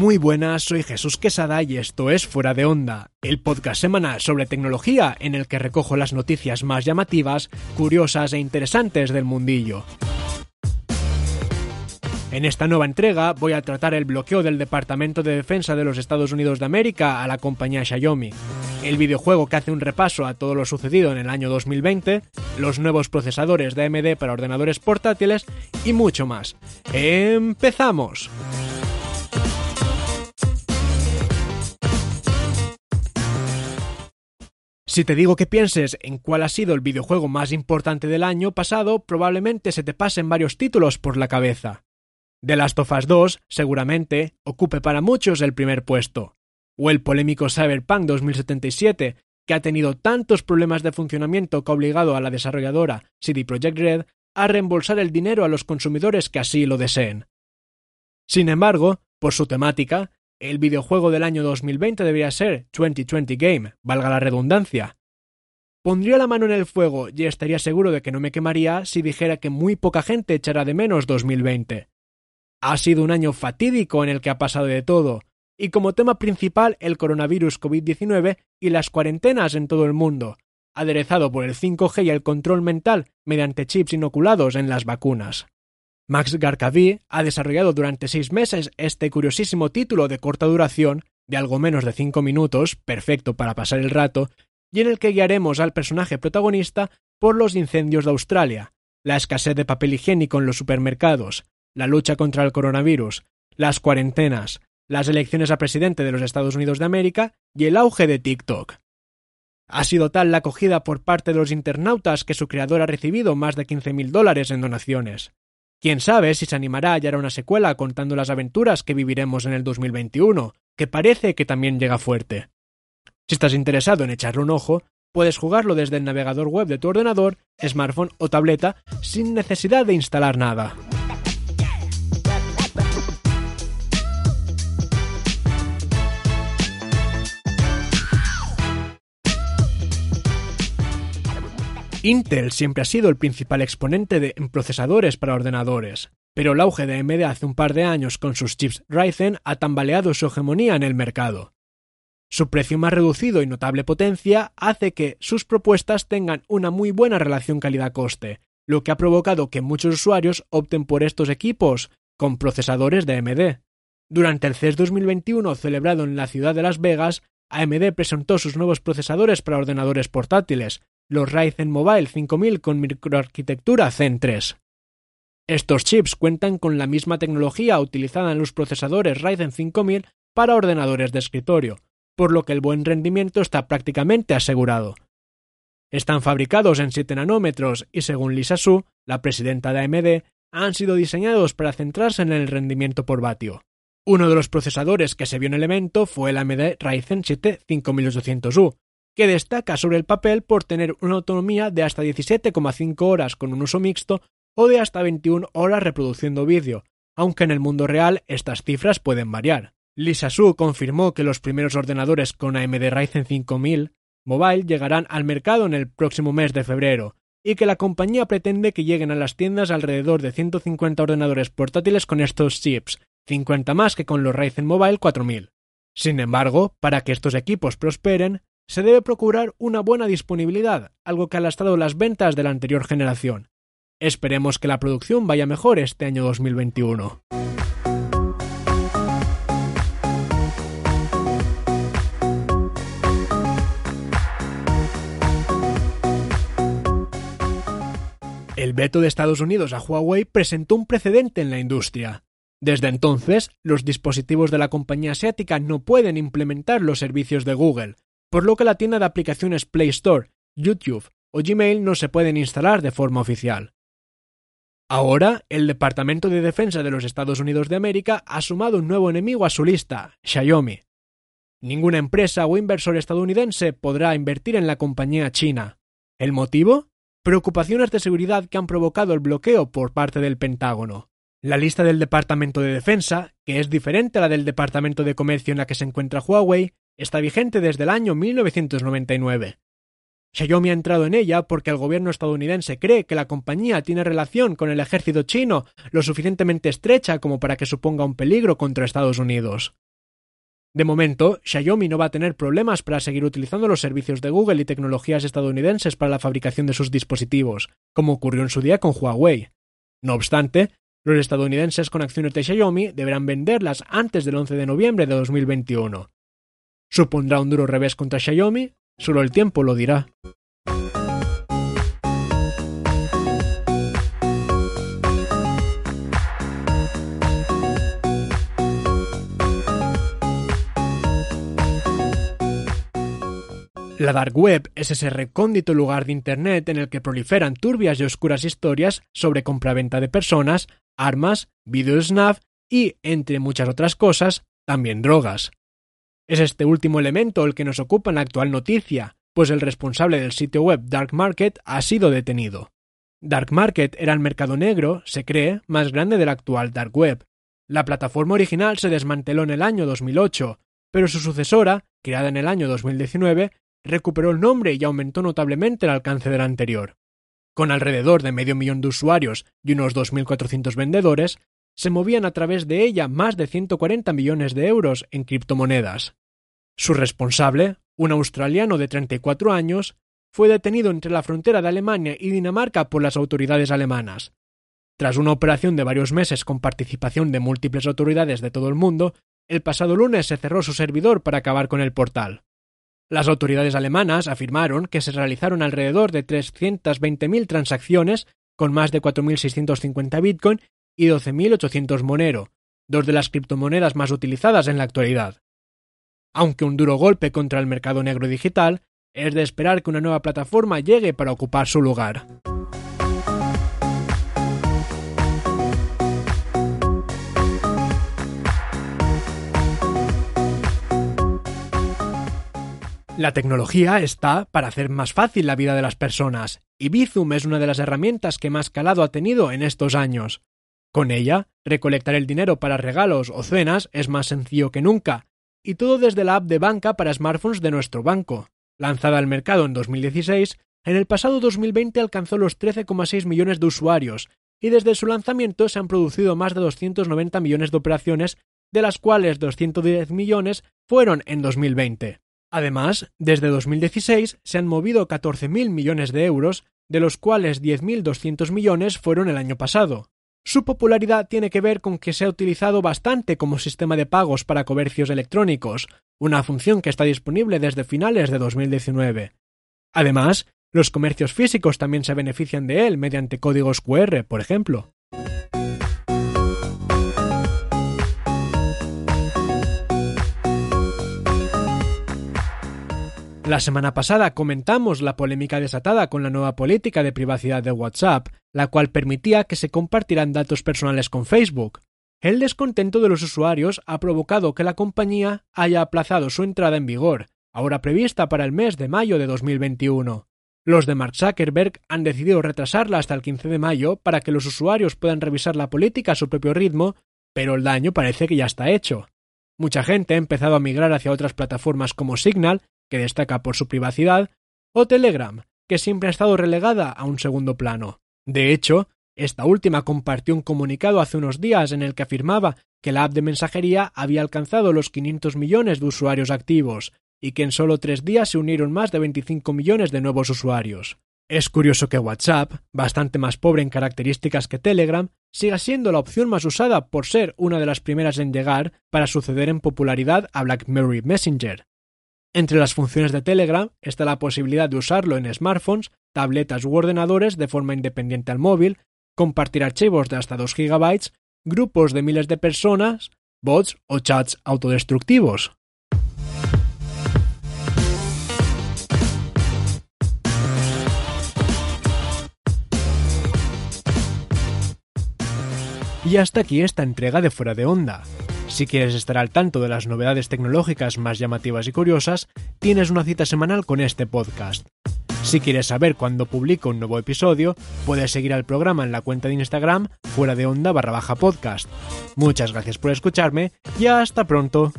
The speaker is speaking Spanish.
Muy buenas, soy Jesús Quesada y esto es Fuera de Onda, el podcast semanal sobre tecnología en el que recojo las noticias más llamativas, curiosas e interesantes del mundillo. En esta nueva entrega voy a tratar el bloqueo del Departamento de Defensa de los Estados Unidos de América a la compañía Xiaomi, el videojuego que hace un repaso a todo lo sucedido en el año 2020, los nuevos procesadores de AMD para ordenadores portátiles y mucho más. ¡Empezamos! Si te digo que pienses en cuál ha sido el videojuego más importante del año pasado, probablemente se te pasen varios títulos por la cabeza. The Last of Us 2 seguramente ocupe para muchos el primer puesto, o el polémico Cyberpunk 2077, que ha tenido tantos problemas de funcionamiento que ha obligado a la desarrolladora CD Projekt Red a reembolsar el dinero a los consumidores que así lo deseen. Sin embargo, por su temática, el videojuego del año 2020 debería ser 2020 Game, valga la redundancia. Pondría la mano en el fuego y estaría seguro de que no me quemaría si dijera que muy poca gente echará de menos 2020. Ha sido un año fatídico en el que ha pasado de todo, y como tema principal el coronavirus COVID-19 y las cuarentenas en todo el mundo, aderezado por el 5G y el control mental mediante chips inoculados en las vacunas. Max Garkavi ha desarrollado durante seis meses este curiosísimo título de corta duración, de algo menos de cinco minutos, perfecto para pasar el rato, y en el que guiaremos al personaje protagonista por los incendios de Australia, la escasez de papel higiénico en los supermercados, la lucha contra el coronavirus, las cuarentenas, las elecciones a presidente de los Estados Unidos de América y el auge de TikTok. Ha sido tal la acogida por parte de los internautas que su creador ha recibido más de 15.000 dólares en donaciones. Quién sabe si se animará a hallar una secuela contando las aventuras que viviremos en el 2021, que parece que también llega fuerte. Si estás interesado en echarle un ojo, puedes jugarlo desde el navegador web de tu ordenador, smartphone o tableta sin necesidad de instalar nada. Intel siempre ha sido el principal exponente de procesadores para ordenadores, pero el auge de AMD hace un par de años con sus chips Ryzen ha tambaleado su hegemonía en el mercado. Su precio más reducido y notable potencia hace que sus propuestas tengan una muy buena relación calidad-coste, lo que ha provocado que muchos usuarios opten por estos equipos con procesadores de AMD. Durante el CES 2021 celebrado en la ciudad de Las Vegas, AMD presentó sus nuevos procesadores para ordenadores portátiles, los Ryzen Mobile 5000 con microarquitectura Zen 3. Estos chips cuentan con la misma tecnología utilizada en los procesadores Ryzen 5000 para ordenadores de escritorio, por lo que el buen rendimiento está prácticamente asegurado. Están fabricados en 7 nanómetros y según Lisa Su, la presidenta de AMD, han sido diseñados para centrarse en el rendimiento por vatio. Uno de los procesadores que se vio en el evento fue el AMD Ryzen 7 5800U, que destaca sobre el papel por tener una autonomía de hasta 17,5 horas con un uso mixto o de hasta 21 horas reproduciendo vídeo, aunque en el mundo real estas cifras pueden variar. Lisa Su confirmó que los primeros ordenadores con AMD Ryzen 5000 Mobile llegarán al mercado en el próximo mes de febrero, y que la compañía pretende que lleguen a las tiendas alrededor de 150 ordenadores portátiles con estos chips, 50 más que con los Ryzen Mobile 4000. Sin embargo, para que estos equipos prosperen, se debe procurar una buena disponibilidad, algo que ha lastrado las ventas de la anterior generación. Esperemos que la producción vaya mejor este año 2021. El veto de Estados Unidos a Huawei presentó un precedente en la industria. Desde entonces, los dispositivos de la compañía asiática no pueden implementar los servicios de Google, por lo que la tienda de aplicaciones Play Store, YouTube o Gmail no se pueden instalar de forma oficial. Ahora, el Departamento de Defensa de los Estados Unidos de América ha sumado un nuevo enemigo a su lista, Xiaomi. Ninguna empresa o inversor estadounidense podrá invertir en la compañía china. ¿El motivo? Preocupaciones de seguridad que han provocado el bloqueo por parte del Pentágono. La lista del Departamento de Defensa, que es diferente a la del Departamento de Comercio en la que se encuentra Huawei, está vigente desde el año 1999. Xiaomi ha entrado en ella porque el gobierno estadounidense cree que la compañía tiene relación con el ejército chino lo suficientemente estrecha como para que suponga un peligro contra Estados Unidos. De momento, Xiaomi no va a tener problemas para seguir utilizando los servicios de Google y tecnologías estadounidenses para la fabricación de sus dispositivos, como ocurrió en su día con Huawei. No obstante, los estadounidenses con acciones de Xiaomi deberán venderlas antes del 11 de noviembre de 2021. ¿Supondrá un duro revés contra Xiaomi? Solo el tiempo lo dirá. La Dark Web es ese recóndito lugar de Internet en el que proliferan turbias y oscuras historias sobre compraventa de personas, armas, video snap y, entre muchas otras cosas, también drogas. Es este último elemento el que nos ocupa en la actual noticia, pues el responsable del sitio web Dark Market ha sido detenido. Dark Market era el mercado negro, se cree, más grande de la actual Dark Web. La plataforma original se desmanteló en el año 2008, pero su sucesora, creada en el año 2019, recuperó el nombre y aumentó notablemente el alcance del anterior. Con alrededor de medio millón de usuarios y unos 2.400 vendedores, se movían a través de ella más de 140 millones de euros en criptomonedas. Su responsable, un australiano de 34 años, fue detenido entre la frontera de Alemania y Dinamarca por las autoridades alemanas. Tras una operación de varios meses con participación de múltiples autoridades de todo el mundo, el pasado lunes se cerró su servidor para acabar con el portal. Las autoridades alemanas afirmaron que se realizaron alrededor de 320.000 transacciones con más de 4.650 Bitcoin y 12.800 Monero, dos de las criptomonedas más utilizadas en la actualidad. Aunque un duro golpe contra el mercado negro digital, es de esperar que una nueva plataforma llegue para ocupar su lugar. La tecnología está para hacer más fácil la vida de las personas, y Bizum es una de las herramientas que más calado ha tenido en estos años. Con ella, recolectar el dinero para regalos o cenas es más sencillo que nunca, y todo desde la app de banca para smartphones de nuestro banco. Lanzada al mercado en 2016, en el pasado 2020 alcanzó los 13,6 millones de usuarios, y desde su lanzamiento se han producido más de 290 millones de operaciones, de las cuales 210 millones fueron en 2020. Además, desde 2016 se han movido 14.000 millones de euros, de los cuales 10.200 millones fueron el año pasado. Su popularidad tiene que ver con que se ha utilizado bastante como sistema de pagos para comercios electrónicos, una función que está disponible desde finales de 2019. Además, los comercios físicos también se benefician de él mediante códigos QR, por ejemplo. La semana pasada comentamos la polémica desatada con la nueva política de privacidad de WhatsApp, la cual permitía que se compartieran datos personales con Facebook. El descontento de los usuarios ha provocado que la compañía haya aplazado su entrada en vigor, ahora prevista para el mes de mayo de 2021. Los de Mark Zuckerberg han decidido retrasarla hasta el 15 de mayo para que los usuarios puedan revisar la política a su propio ritmo, pero el daño parece que ya está hecho. Mucha gente ha empezado a migrar hacia otras plataformas como Signal que destaca por su privacidad, o Telegram, que siempre ha estado relegada a un segundo plano. De hecho, esta última compartió un comunicado hace unos días en el que afirmaba que la app de mensajería había alcanzado los 500 millones de usuarios activos y que en solo tres días se unieron más de 25 millones de nuevos usuarios. Es curioso que WhatsApp, bastante más pobre en características que Telegram, siga siendo la opción más usada por ser una de las primeras en llegar para suceder en popularidad a BlackBerry Messenger, entre las funciones de Telegram está la posibilidad de usarlo en smartphones, tabletas u ordenadores de forma independiente al móvil, compartir archivos de hasta 2 GB, grupos de miles de personas, bots o chats autodestructivos. Y hasta aquí esta entrega de Fuera de Onda. Si quieres estar al tanto de las novedades tecnológicas más llamativas y curiosas, tienes una cita semanal con este podcast. Si quieres saber cuándo publico un nuevo episodio, puedes seguir al programa en la cuenta de Instagram fuera de onda barra baja podcast. Muchas gracias por escucharme y hasta pronto.